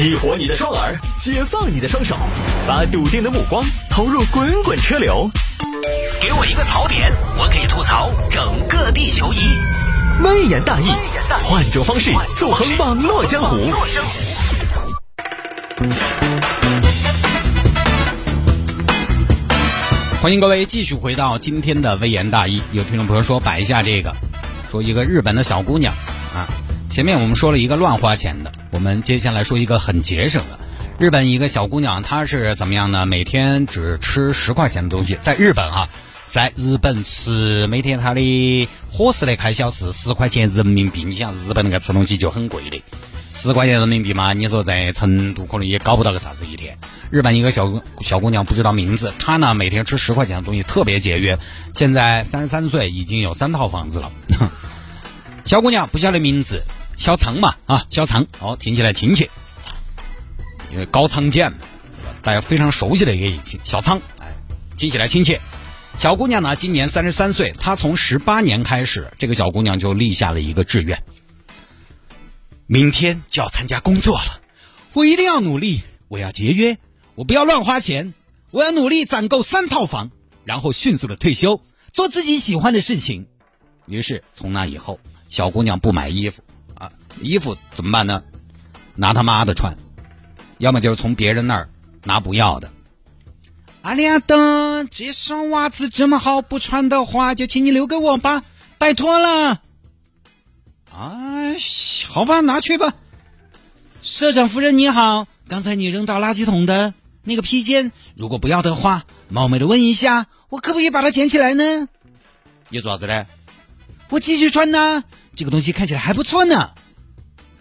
激活你的双耳，解放你的双手，把笃定的目光投入滚滚车流。给我一个槽点，我可以吐槽整个地球仪。微言大义，换种方式纵横网络江湖。欢迎各位继续回到今天的微言大义。有听众朋友说摆一下这个，说一个日本的小姑娘啊。前面我们说了一个乱花钱的，我们接下来说一个很节省的。日本一个小姑娘，她是怎么样呢？每天只吃十块钱的东西，在日本啊，在日本吃每天她的伙食的开销是十块钱人民币。你想日本那个吃东西就很贵的，十块钱人民币嘛，你说在成都可能也搞不到个啥子一天。日本一个小小姑娘不知道名字，她呢每天吃十块钱的东西，特别节约。现在三十三岁，已经有三套房子了。小姑娘不晓得名字。小仓嘛，啊，小仓，哦，听起来亲切，因为高仓健，大家非常熟悉的一个影星，小仓，哎，听起来亲切。小姑娘呢，今年三十三岁，她从十八年开始，这个小姑娘就立下了一个志愿，明天就要参加工作了，我一定要努力，我要节约，我不要乱花钱，我要努力攒够三套房，然后迅速的退休，做自己喜欢的事情。于是从那以后，小姑娘不买衣服。衣服怎么办呢？拿他妈的穿，要么就是从别人那儿拿不要的。阿丽亚登这双袜子这么好，不穿的话就请你留给我吧，拜托了。哎，好吧，拿去吧。社长夫人你好，刚才你扔到垃圾桶的那个披肩，如果不要的话，冒昧的问一下，我可不可以把它捡起来呢？你爪子嘞？我继续穿呢，这个东西看起来还不错呢。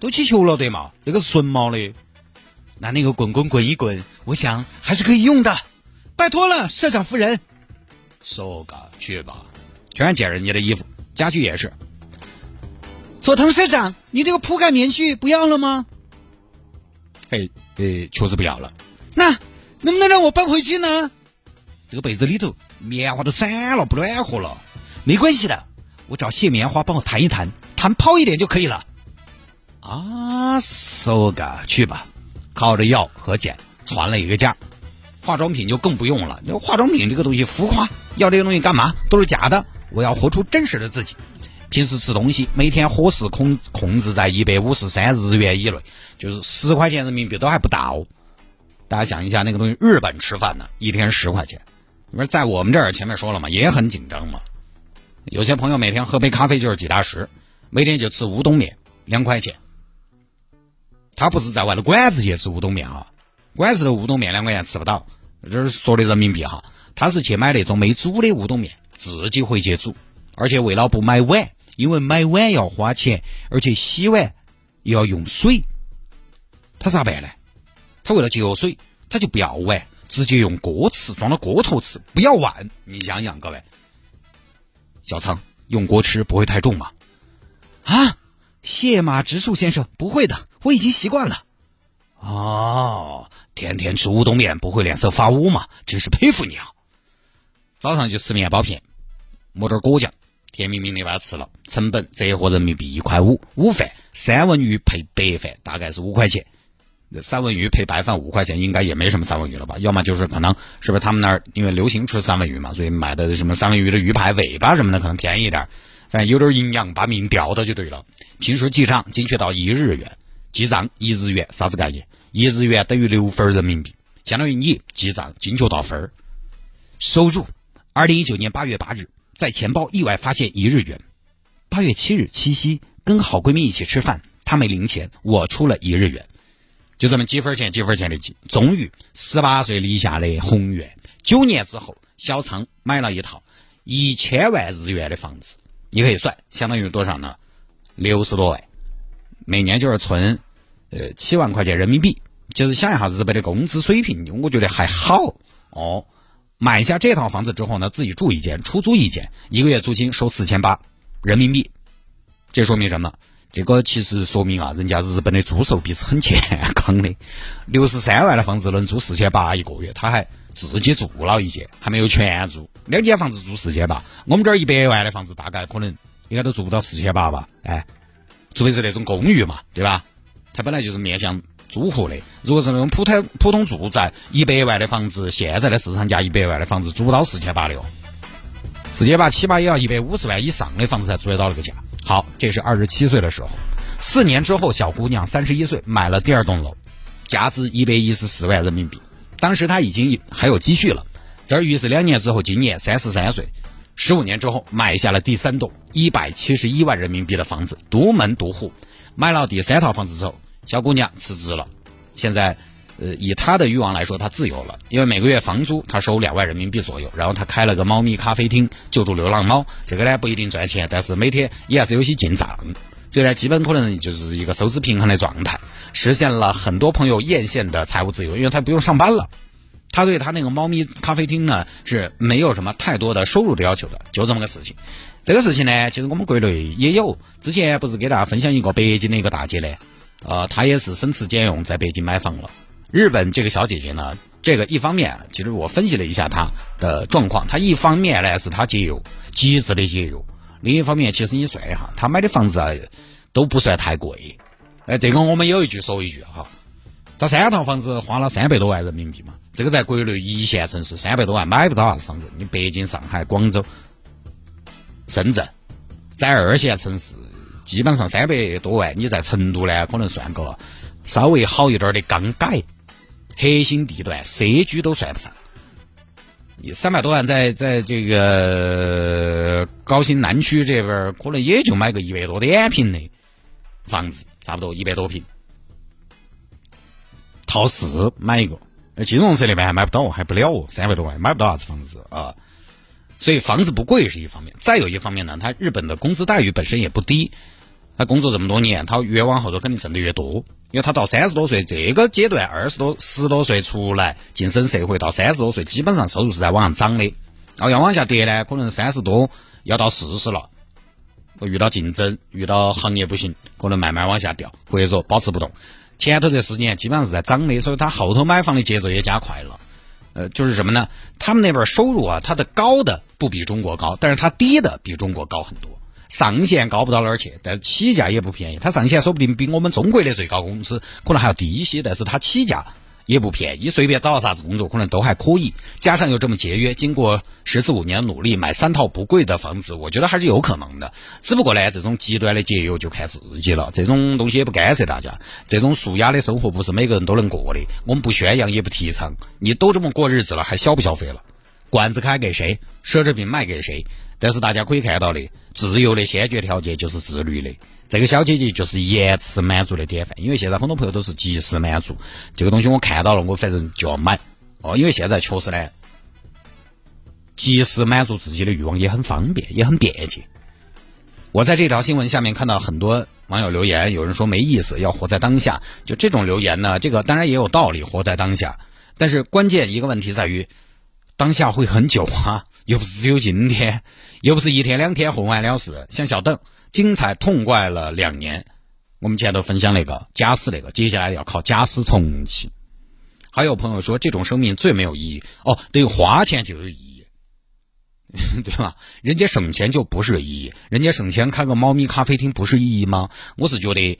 都起球了对吗？那个是纯毛的，拿那个滚滚滚一滚，我想还是可以用的。拜托了，社长夫人。说个去吧，全捡人家的衣服，家具也是。佐藤社长，你这个铺盖棉絮不要了吗？嘿，呃，确实不要了。那能不能让我搬回去呢？这个被子里头棉花都散了，不暖和了。没关系的，我找谢棉花帮我弹一弹，弹泡一点就可以了。啊，搜个去吧，靠着药和碱传了一个价，化妆品就更不用了。化妆品这个东西浮夸，要这个东西干嘛？都是假的。我要活出真实的自己。平时吃东西，每天伙食控控制在一百五十三日元以内，就是十块钱人民币都还不到。大家想一下，那个东西日本吃饭呢，一天十块钱，不是在我们这儿前面说了嘛，也很紧张嘛。有些朋友每天喝杯咖啡就是几大十，每天就吃乌冬面，两块钱。他不是在外头馆子去吃乌冬面啊，馆子的乌冬面两块钱吃不到，这是说的人民币哈。他是去买那种没煮的乌冬面，自己回去煮，而且为了不买碗，因为买碗要花钱，而且洗碗又要用水，他咋办呢？他为了节约水，他就不要碗，直接用锅吃，装到锅头吃，不要碗。你想想各位，小仓用锅吃不会太重吗？啊？谢马直树先生，不会的，我已经习惯了。哦，天天吃乌冬面不会脸色发乌吗？真是佩服你啊！早上就吃面包片，抹点果酱，甜蜜蜜的把它吃了。成本折合人民币一块五，午饭三文鱼配白饭大概是五块钱。三文鱼配白饭五块钱，应该也没什么三文鱼了吧？要么就是可能是不是他们那儿因为流行吃三文鱼嘛，所以买的什么三文鱼的鱼排尾巴什么的可能便宜一点。反正有点营养，把命吊到就对了。平时记账精确到一日元，记账一日元啥子概念？一日元等于六分人民币，相当于你记账精确到分儿。收入：二零一九年八月八日，在钱包意外发现一日元。八月七日七夕，跟好闺蜜一起吃饭，她没零钱，我出了一日元，就这么几分钱几分钱的记。终于，十八岁立下的宏愿。九年之后，小仓买了一套一千万日元的房子。你可以算，相当于多少呢？六十多万，每年就是存，呃，七万块钱人民币。就是想一下日本的工资水平，我觉得还好哦。买下这套房子之后呢，自己住一间，出租一间，一个月租金收四千八人民币。这说明什么？这个其实说明啊，人家日本的租售比是很健康的。六十三万的房子能租四千八一个月，他还自己住了一间，还没有全住。两间房子租四千八，我们这儿一百万的房子大概可能应该都住不到四千八吧？哎，除非是那种公寓嘛，对吧？它本来就是面向租户的。如果是那种普通普通住宅，一百万的房子，现在的市场价一百万的房子租不到四千八的哦，四千八起码也要一百五十万以上的房子才租得到那个价。好，这是二十七岁的时候，四年之后，小姑娘三十一岁买了第二栋楼，价值一百一十四万人民币。当时她已经还有积蓄了。这儿于是两年之后，今年三十三岁，十五年之后买下了第三栋一百七十一万人民币的房子，独门独户。买了第三套房子之后，小姑娘辞职了。现在，呃，以她的欲望来说，她自由了，因为每个月房租她收两万人民币左右。然后她开了个猫咪咖啡厅，救助流浪猫。这个呢不一定赚钱，但是每天也还是有些进账。所以呢，基本可能就是一个收支平衡的状态，实现了很多朋友艳羡的财务自由，因为她不用上班了。他对他那个猫咪咖啡厅呢是没有什么太多的收入的要求的，就这么个事情。这个事情呢，其实我们国内也有。之前不是给大家分享一个北京的一个大姐呢，呃，她也是省吃俭用在北京买房了。日本这个小姐姐呢，这个一方面，其实我分析了一下她的状况，她一方面呢是她节约，极致的节约；另一方面，其实你算一下，她买的房子啊都不算太贵。哎，这个我们有一句说一句哈，她三套房子花了三百多万人民币嘛，这个在国内一线城市三百多万买不到啥子房子，你北京、上海、广州。深圳在二线城市，基本上三百多万。你在成都呢，可能算个稍微好一点的刚改，核心地段社区都算不上。你三百多万在在这个高新南区这边，可能也就买个一百多点平的房子，差不多一百多平。套四买一个，金融城那边还买不到，还不了，三百多万买不到啥子房子啊。所以房子不贵是一方面，再有一方面呢，他日本的工资待遇本身也不低，他工作这么多年，他越往后头肯定挣得越多，因为他到三十多岁这个阶段，二十多十多岁出来晋升社会，到三十多岁基本上收入是在往上涨的，然后要往下跌呢，可能三十多要到四十了，遇到竞争，遇到行业不行，可能慢慢往下掉，或者说保持不动，前头这十年基本上是在涨的，所以他后头买房的节奏也加快了。呃，就是什么呢？他们那边收入啊，它的高的不比中国高，但是它低的比中国高很多。上限高不到哪儿去，但是起价也不便宜。它上限说不定比我们中国的最高工资可能还要低一些，但是它起价。也不便宜，随便找啥子工作可能都还可以。加上又这么节约，经过十四五年努力买三套不贵的房子，我觉得还是有可能的。只不过呢，这种极端的节约就看自己了。这种东西也不干涉大家。这种素雅的生活不是每个人都能过的。我们不宣扬，也不提倡。你都这么过日子了，还消不消费了？罐子开给谁？奢侈品卖给谁？但是大家可以看到的，自由的先决条件就是自律的。这个小姐姐就是延迟满足的典范，因为现在很多朋友都是及时满足，这个东西我看到了，我反正就要买哦，因为现在确实呢，及时满足自己的欲望也很方便，也很便捷。我在这条新闻下面看到很多网友留言，有人说没意思，要活在当下。就这种留言呢，这个当然也有道理，活在当下。但是关键一个问题在于，当下会很久啊，又不是只有今天，又不是一天两天混完了事。像小邓。精彩痛快了两年，我们前头分享那个假死那个，接下来要靠假死重启。还有朋友说这种生命最没有意义哦，等于花钱就有意义，对吧？人家省钱就不是意义，人家省钱开个猫咪咖啡厅不是意义吗？我是觉得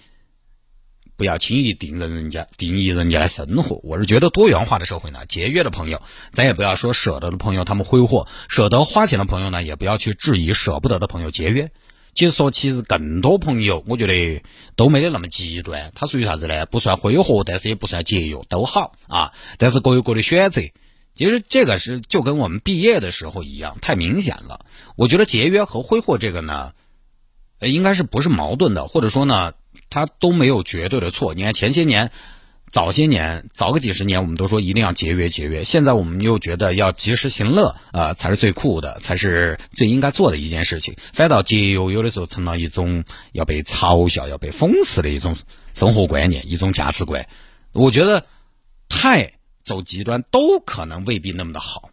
不要轻易定人人家定义人家的生活。我是觉得多元化的社会呢，节约的朋友，咱也不要说舍得的朋友他们挥霍，舍得花钱的朋友呢，也不要去质疑舍不得的朋友节约。其实说，其实更多朋友，我觉得都没得那么极端。它属于啥子呢？不算挥霍，但是也不算节约，都好啊。但是各有各的选择。其实这个是就跟我们毕业的时候一样，太明显了。我觉得节约和挥霍这个呢，应该是不是矛盾的，或者说呢，它都没有绝对的错。你看前些年。早些年，早个几十年，我们都说一定要节约节约。现在我们又觉得要及时行乐啊，才是最酷的，才是最应该做的一件事情。反倒节约有的时候成了一种要被嘲笑、要被讽刺的一种生活观念、一种价值观。我觉得太走极端都可能未必那么的好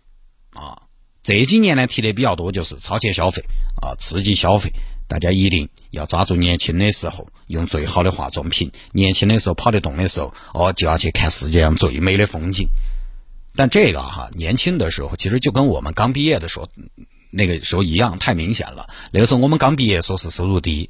啊。这几年呢提的比较多就是超前消费啊，刺激消费。大家一定要抓住年轻的时候，用最好的化妆品。年轻的时候跑得动的时候，哦，就要去看世界上最美的风景。但这个哈，年轻的时候其实就跟我们刚毕业的时候那个时候一样，太明显了。那个时候我们刚毕业，说是收入低，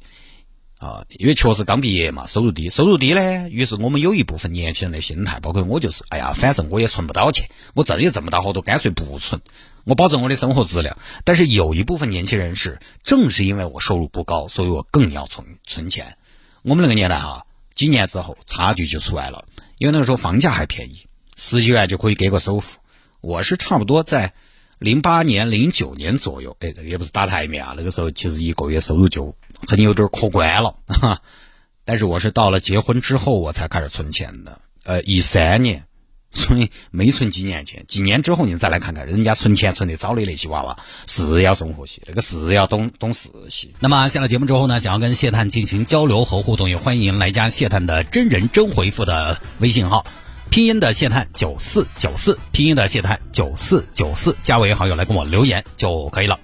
啊，因为确实刚毕业嘛，收入低，收入低呢，于是我们有一部分年轻人的心态，包括我就是，哎呀，反正我也存不到钱，我挣也挣不到好多，干脆不存，我保证我的生活质量。但是有一部分年轻人是，正是因为我收入不高，所以我更要存存钱。我们那个年代哈，几年之后差距就出来了，因为那个时候房价还便宜，十几万就可以给个首付。我是差不多在零八年、零九年左右，哎，这个也不是打台面啊，那个时候其实一个月收入就。很有点可观了，哈。但是我是到了结婚之后我才开始存钱的，呃，一三年，所以没存几年钱。几年之后你再来看看，人家存钱存的早的那些娃娃是要生活些，那个是要懂懂事些。那么下了节目之后呢，想要跟谢探进行交流和互动，也欢迎来加谢探的真人真回复的微信号，拼音的谢探九四九四，拼音的谢探九四九四，加为好友来跟我留言就可以了。